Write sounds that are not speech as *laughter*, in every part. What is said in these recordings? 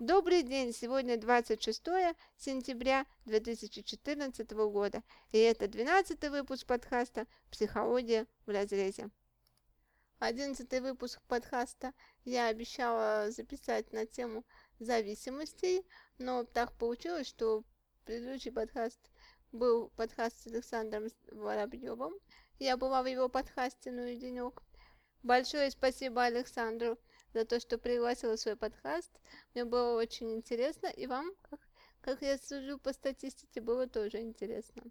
Добрый день! Сегодня 26 сентября 2014 года, и это 12 выпуск подкаста «Психология в разрезе». Одиннадцатый выпуск подкаста я обещала записать на тему зависимостей, но так получилось, что предыдущий подкаст был подкаст с Александром Воробьевым. Я была в его подкасте «Ну и денек». Большое спасибо Александру за то, что пригласила свой подкаст. Мне было очень интересно, и вам, как, как я сужу по статистике, было тоже интересно.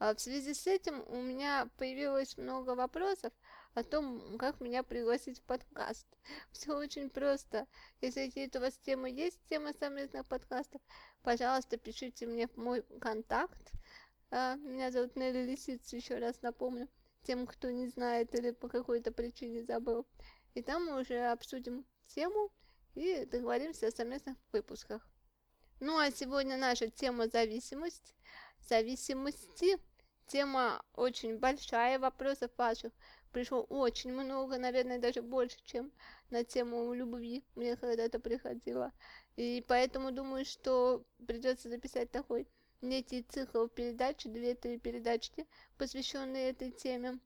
А в связи с этим у меня появилось много вопросов о том, как меня пригласить в подкаст. *laughs* Все очень просто. Если какие-то у вас темы есть, темы совместных подкастов, пожалуйста, пишите мне в мой контакт. А, меня зовут Нелли Лисица, еще раз напомню, тем, кто не знает или по какой-то причине забыл. И там мы уже обсудим тему и договоримся о совместных выпусках. Ну а сегодня наша тема зависимость. Зависимости. Тема очень большая, вопросов ваших пришло очень много, наверное, даже больше, чем на тему любви мне когда-то приходило. И поэтому думаю, что придется записать такой некий цикл передач, две-три передачки, посвященные этой теме.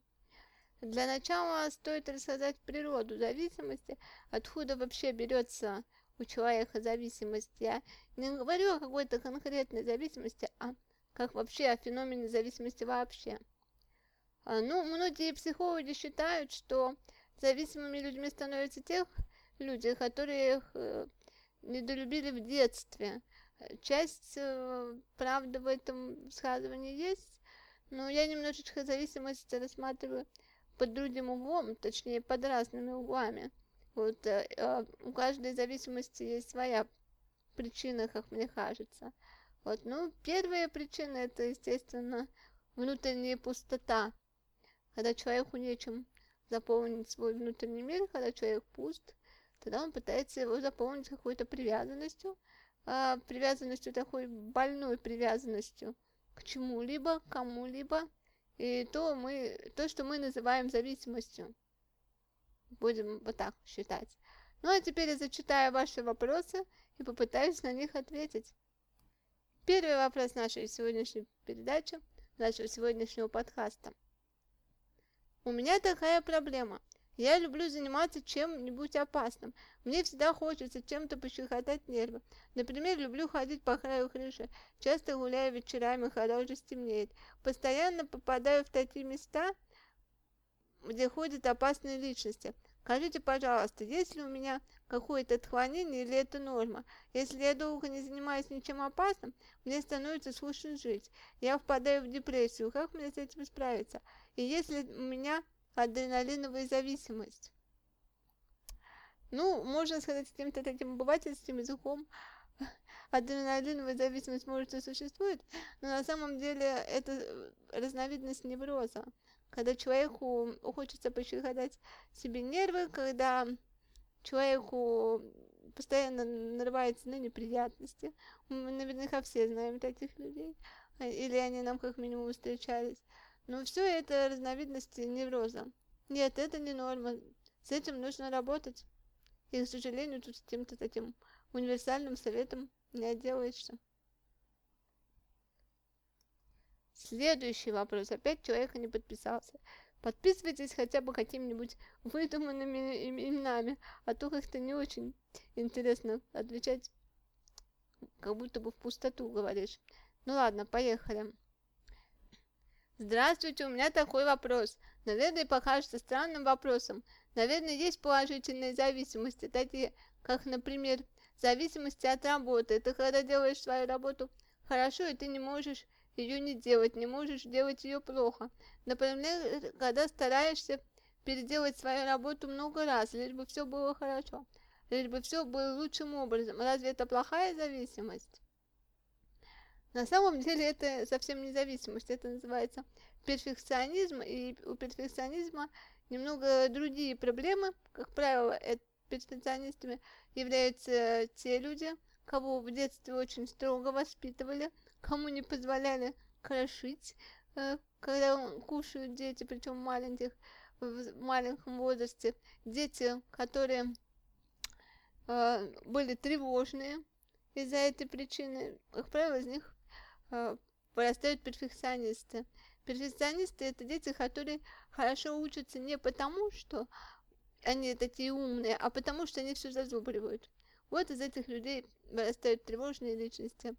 Для начала стоит рассказать природу зависимости, откуда вообще берется у человека зависимость. Я не говорю о какой-то конкретной зависимости, а как вообще о феномене зависимости вообще. А, ну, многие психологи считают, что зависимыми людьми становятся тех люди, которые их э, недолюбили в детстве. Часть э, правды в этом высказывании есть, но я немножечко зависимость рассматриваю под другим углом, точнее под разными углами. Вот э, э, у каждой зависимости есть своя причина, как мне кажется. Вот, ну, первая причина это, естественно, внутренняя пустота. Когда человеку нечем заполнить свой внутренний мир, когда человек пуст, тогда он пытается его заполнить какой-то привязанностью, а, привязанностью такой больной привязанностью к чему-либо, кому-либо, и то, мы, то, что мы называем зависимостью. Будем вот так считать. Ну а теперь я зачитаю ваши вопросы и попытаюсь на них ответить. Первый вопрос нашей сегодняшней передачи, нашего сегодняшнего подкаста. У меня такая проблема. Я люблю заниматься чем-нибудь опасным. Мне всегда хочется чем-то пощекотать нервы. Например, люблю ходить по краю крыши. Часто гуляю вечерами, когда уже стемнеет. Постоянно попадаю в такие места, где ходят опасные личности. Скажите, пожалуйста, есть ли у меня какое-то отклонение или это норма? Если я долго не занимаюсь ничем опасным, мне становится скучно жить. Я впадаю в депрессию. Как мне с этим справиться? И если у меня адреналиновая зависимость. Ну, можно сказать каким-то таким обывательским языком, *laughs* адреналиновая зависимость может и существует, но на самом деле это разновидность невроза, когда человеку хочется пощекотать себе нервы, когда человеку постоянно нарывается на неприятности. Мы наверняка все знаем таких людей, или они нам как минимум встречались. Но все это разновидности невроза. Нет, это не норма. С этим нужно работать. И, к сожалению, тут с каким-то таким универсальным советом не отделаешься. Следующий вопрос. Опять человек не подписался. Подписывайтесь хотя бы какими-нибудь выдуманными именами, а то как-то не очень интересно отвечать, как будто бы в пустоту говоришь. Ну ладно, поехали. Здравствуйте, у меня такой вопрос. Наверное, покажется странным вопросом. Наверное, есть положительные зависимости, такие, как, например, зависимости от работы. Это когда делаешь свою работу хорошо, и ты не можешь ее не делать, не можешь делать ее плохо. Например, когда стараешься переделать свою работу много раз, лишь бы все было хорошо, лишь бы все было лучшим образом. Разве это плохая зависимость? На самом деле это совсем независимость, это называется перфекционизм, и у перфекционизма немного другие проблемы. Как правило, перфекционистами являются те люди, кого в детстве очень строго воспитывали, кому не позволяли крошить, э, когда кушают дети, причем маленьких, в маленьком возрасте. Дети, которые э, были тревожные из-за этой причины. Как правило, из них вырастают перфекционисты. Перфекционисты это дети, которые хорошо учатся не потому, что они такие умные, а потому что они все зазубривают. Вот из этих людей вырастают тревожные личности.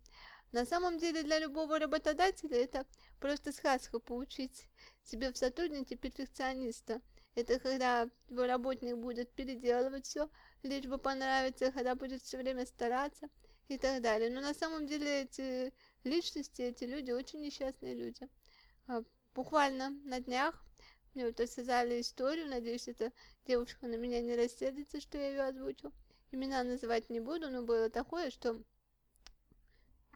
На самом деле для любого работодателя это просто сказка получить себе в сотруднике перфекциониста. Это когда его работник будет переделывать все, лишь бы понравиться, когда будет все время стараться и так далее. Но на самом деле эти личности, эти люди очень несчастные люди. А, буквально на днях мне вот рассказали историю, надеюсь, эта девушка на меня не рассердится, что я ее озвучу. Имена называть не буду, но было такое, что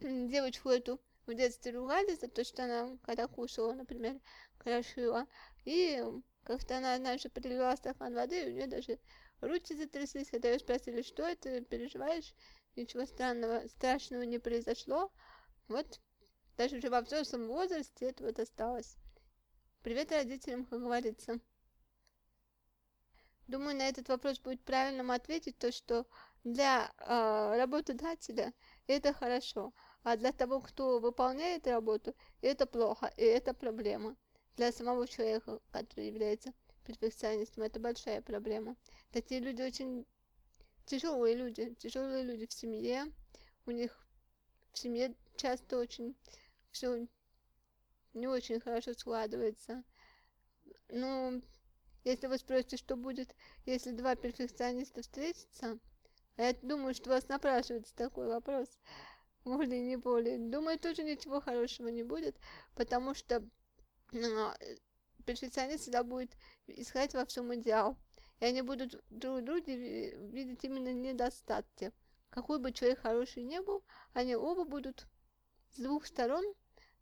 девочку эту в детстве ругали за то, что она, когда кушала, например, крошила. И как-то она однажды прилила стакан воды, и у нее даже руки затряслись, когда ее спросили, что это, переживаешь? Ничего странного, страшного не произошло. Вот, даже уже во взрослом возрасте это вот осталось. Привет родителям, как говорится. Думаю, на этот вопрос будет правильным ответить то, что для э, работодателя это хорошо, а для того, кто выполняет работу, это плохо, и это проблема. Для самого человека, который является перфекционистом, это большая проблема. Такие люди очень тяжелые люди, тяжелые люди в семье, у них в семье часто очень все не очень хорошо складывается. Ну, если вы спросите, что будет, если два перфекциониста встретятся, я думаю, что вас напрашивается такой вопрос, *laughs* более не более. Думаю, тоже ничего хорошего не будет, потому что ну, перфекционист всегда будет искать во всем идеал. И они будут друг друге видеть именно недостатки. Какой бы человек хороший не был, они оба будут с двух сторон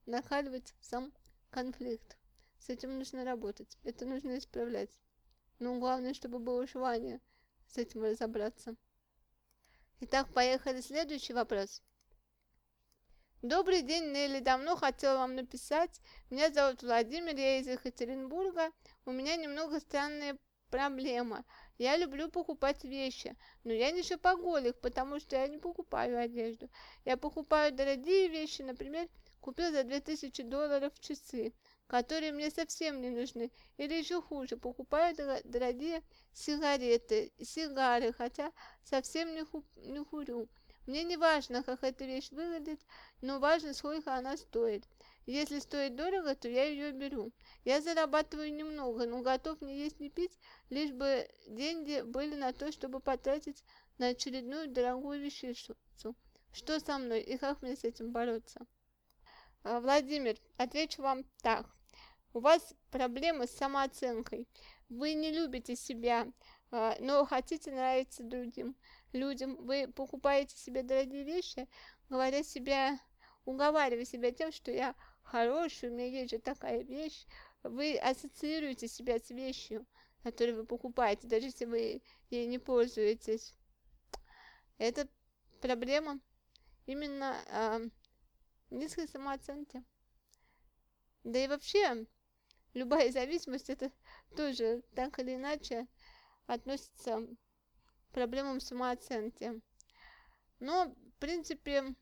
накаливать сам конфликт. С этим нужно работать, это нужно исправлять. Но главное, чтобы было желание с этим разобраться. Итак, поехали. Следующий вопрос. Добрый день, Нелли. Давно хотела вам написать. Меня зовут Владимир, я из Екатеринбурга. У меня немного странная проблема. Я люблю покупать вещи, но я не шопоголик, потому что я не покупаю одежду. Я покупаю дорогие вещи, например, купил за 2000 долларов часы которые мне совсем не нужны. Или еще хуже, покупаю дорогие сигареты, сигары, хотя совсем не, ху не курю. Мне не важно, как эта вещь выглядит, но важно, сколько она стоит. Если стоит дорого, то я ее беру. Я зарабатываю немного, но готов не есть, не пить, лишь бы деньги были на то, чтобы потратить на очередную дорогую вещицу. Что со мной и как мне с этим бороться? А, Владимир, отвечу вам так. У вас проблемы с самооценкой. Вы не любите себя, а, но хотите нравиться другим людям. Вы покупаете себе дорогие вещи, говоря себя, уговаривая себя тем, что я хороший, у меня есть же такая вещь. Вы ассоциируете себя с вещью, которую вы покупаете, даже если вы ей не пользуетесь. Это проблема именно э, низкой самооценки. Да и вообще, любая зависимость, это тоже так или иначе относится к проблемам самооценки. Но, в принципе,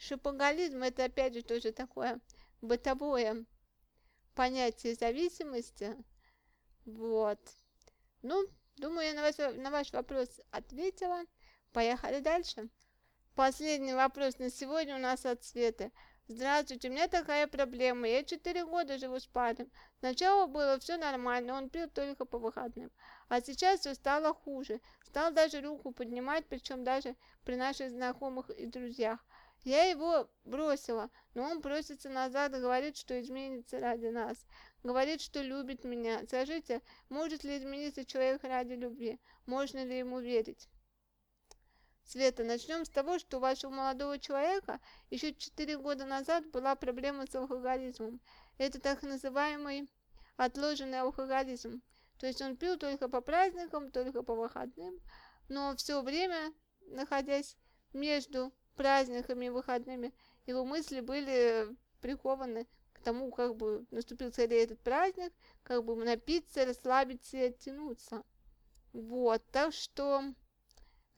шопоголизм это опять же тоже такое бытовое понятие зависимости. Вот. Ну, думаю, я на ваш, на ваш вопрос ответила. Поехали дальше. Последний вопрос на сегодня у нас от Светы. Здравствуйте, у меня такая проблема. Я четыре года живу с парнем. Сначала было все нормально, он пил только по выходным. А сейчас все стало хуже. Стал даже руку поднимать, причем даже при наших знакомых и друзьях. Я его бросила, но он просится назад, говорит, что изменится ради нас. Говорит, что любит меня. Скажите, может ли измениться человек ради любви? Можно ли ему верить? Света, начнем с того, что у вашего молодого человека еще 4 года назад была проблема с алкоголизмом. Это так называемый отложенный алкоголизм. То есть он пил только по праздникам, только по выходным, но все время, находясь между праздниками и выходными, его мысли были прикованы к тому, как бы наступил скорее этот праздник, как бы напиться, расслабиться и оттянуться. Вот, так что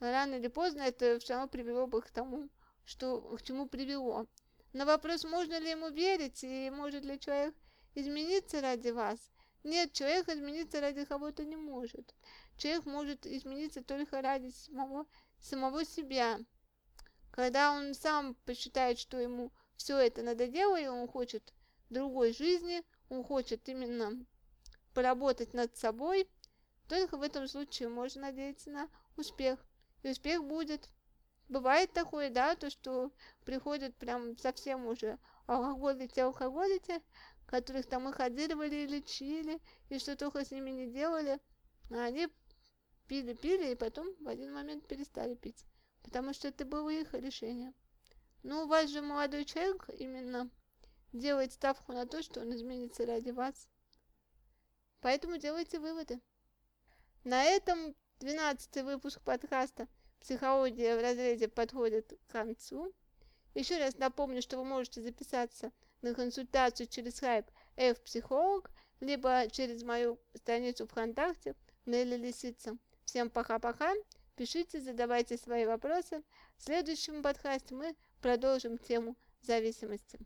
рано или поздно это все равно привело бы к тому, что, к чему привело. На вопрос, можно ли ему верить, и может ли человек измениться ради вас, нет, человек измениться ради кого-то не может. Человек может измениться только ради самого, самого себя. Когда он сам посчитает, что ему все это надоело, и он хочет другой жизни, он хочет именно поработать над собой, только в этом случае можно надеяться на успех. И успех будет. Бывает такое, да, то, что приходят прям совсем уже алкоголики, алкоголики, которых там их лечили, и что только с ними не делали, а они пили-пили, и потом в один момент перестали пить, потому что это было их решение. Но у вас же молодой человек именно делает ставку на то, что он изменится ради вас. Поэтому делайте выводы. На этом 12 выпуск подкаста «Психология в разрезе» подходит к концу. Еще раз напомню, что вы можете записаться на консультацию через Skype F-психолог, либо через мою страницу ВКонтакте Нелли Лисица. Всем пока-пока. Пишите, задавайте свои вопросы. В следующем подкасте мы продолжим тему зависимости.